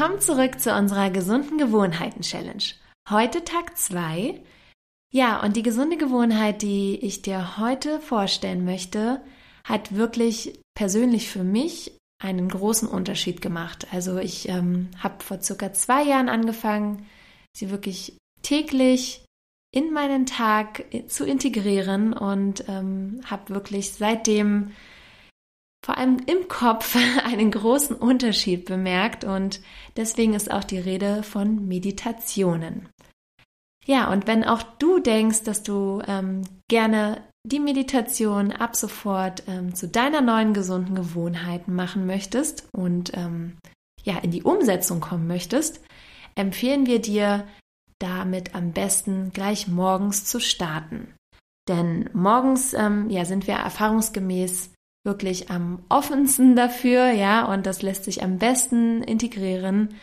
Willkommen zurück zu unserer gesunden Gewohnheiten Challenge. Heute Tag 2. Ja, und die gesunde Gewohnheit, die ich dir heute vorstellen möchte, hat wirklich persönlich für mich einen großen Unterschied gemacht. Also ich ähm, habe vor circa zwei Jahren angefangen, sie wirklich täglich in meinen Tag äh, zu integrieren und ähm, habe wirklich seitdem vor allem im Kopf einen großen Unterschied bemerkt und deswegen ist auch die Rede von Meditationen. Ja, und wenn auch du denkst, dass du ähm, gerne die Meditation ab sofort ähm, zu deiner neuen gesunden Gewohnheit machen möchtest und ähm, ja in die Umsetzung kommen möchtest, empfehlen wir dir damit am besten gleich morgens zu starten. Denn morgens ähm, ja, sind wir erfahrungsgemäß wirklich am offensten dafür, ja, und das lässt sich am besten integrieren.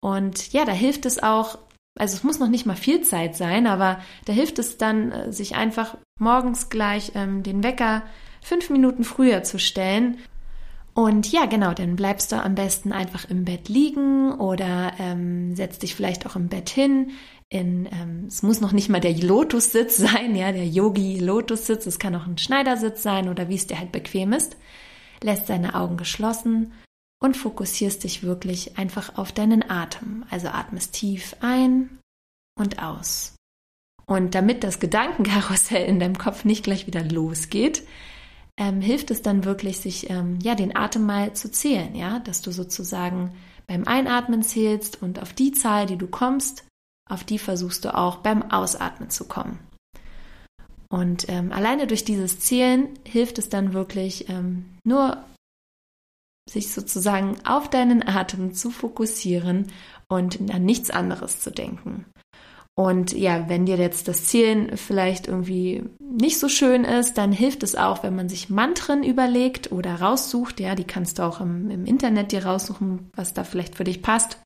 Und ja, da hilft es auch, also es muss noch nicht mal viel Zeit sein, aber da hilft es dann, äh, sich einfach morgens gleich ähm, den Wecker fünf Minuten früher zu stellen. Und ja, genau, dann bleibst du am besten einfach im Bett liegen oder ähm, setzt dich vielleicht auch im Bett hin. In, ähm, es muss noch nicht mal der Lotussitz sein, ja, der Yogi-Lotussitz. Es kann auch ein Schneidersitz sein oder wie es dir halt bequem ist. Lässt deine Augen geschlossen und fokussierst dich wirklich einfach auf deinen Atem. Also atmest tief ein und aus. Und damit das Gedankenkarussell in deinem Kopf nicht gleich wieder losgeht, ähm, hilft es dann wirklich, sich ähm, ja den Atem mal zu zählen, ja, dass du sozusagen beim Einatmen zählst und auf die Zahl, die du kommst, auf die versuchst du auch beim Ausatmen zu kommen. Und ähm, alleine durch dieses Zählen hilft es dann wirklich ähm, nur sich sozusagen auf deinen Atem zu fokussieren und an nichts anderes zu denken. Und ja, wenn dir jetzt das Zielen vielleicht irgendwie nicht so schön ist, dann hilft es auch, wenn man sich Mantren überlegt oder raussucht. Ja, die kannst du auch im, im Internet dir raussuchen, was da vielleicht für dich passt.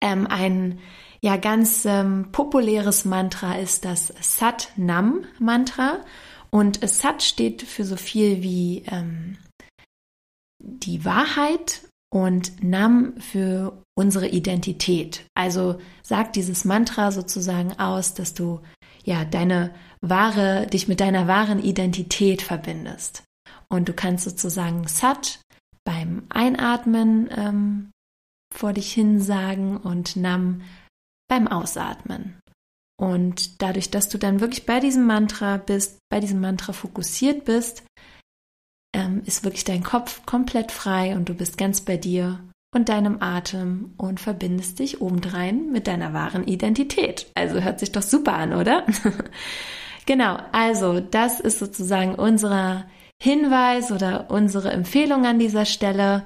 Ähm, ein ja ganz ähm, populäres Mantra ist das Sat Nam Mantra. Und Sat steht für so viel wie ähm, die Wahrheit und Nam für unsere Identität. Also sagt dieses Mantra sozusagen aus, dass du ja deine wahre, dich mit deiner wahren Identität verbindest. Und du kannst sozusagen Sat beim Einatmen ähm, vor dich hin sagen und Nam beim Ausatmen. Und dadurch, dass du dann wirklich bei diesem Mantra bist, bei diesem Mantra fokussiert bist, ähm, ist wirklich dein Kopf komplett frei und du bist ganz bei dir und deinem Atem und verbindest dich obendrein mit deiner wahren Identität. Also hört sich doch super an, oder? genau, also das ist sozusagen unser Hinweis oder unsere Empfehlung an dieser Stelle.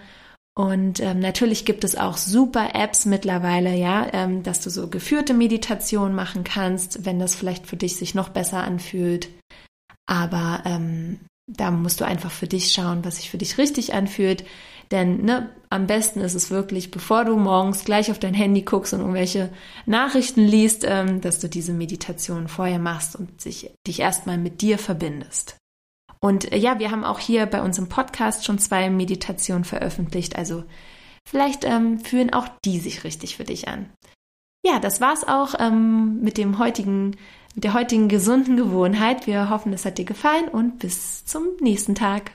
Und ähm, natürlich gibt es auch super Apps mittlerweile, ja, ähm, dass du so geführte Meditation machen kannst, wenn das vielleicht für dich sich noch besser anfühlt. Aber ähm, da musst du einfach für dich schauen, was sich für dich richtig anfühlt. Denn ne, am besten ist es wirklich, bevor du morgens gleich auf dein Handy guckst und irgendwelche Nachrichten liest, ähm, dass du diese Meditation vorher machst und sich, dich erstmal mit dir verbindest. Und äh, ja, wir haben auch hier bei uns im Podcast schon zwei Meditationen veröffentlicht. Also vielleicht ähm, fühlen auch die sich richtig für dich an. Ja, das war's auch ähm, mit dem heutigen mit der heutigen gesunden Gewohnheit. Wir hoffen, es hat dir gefallen und bis zum nächsten Tag.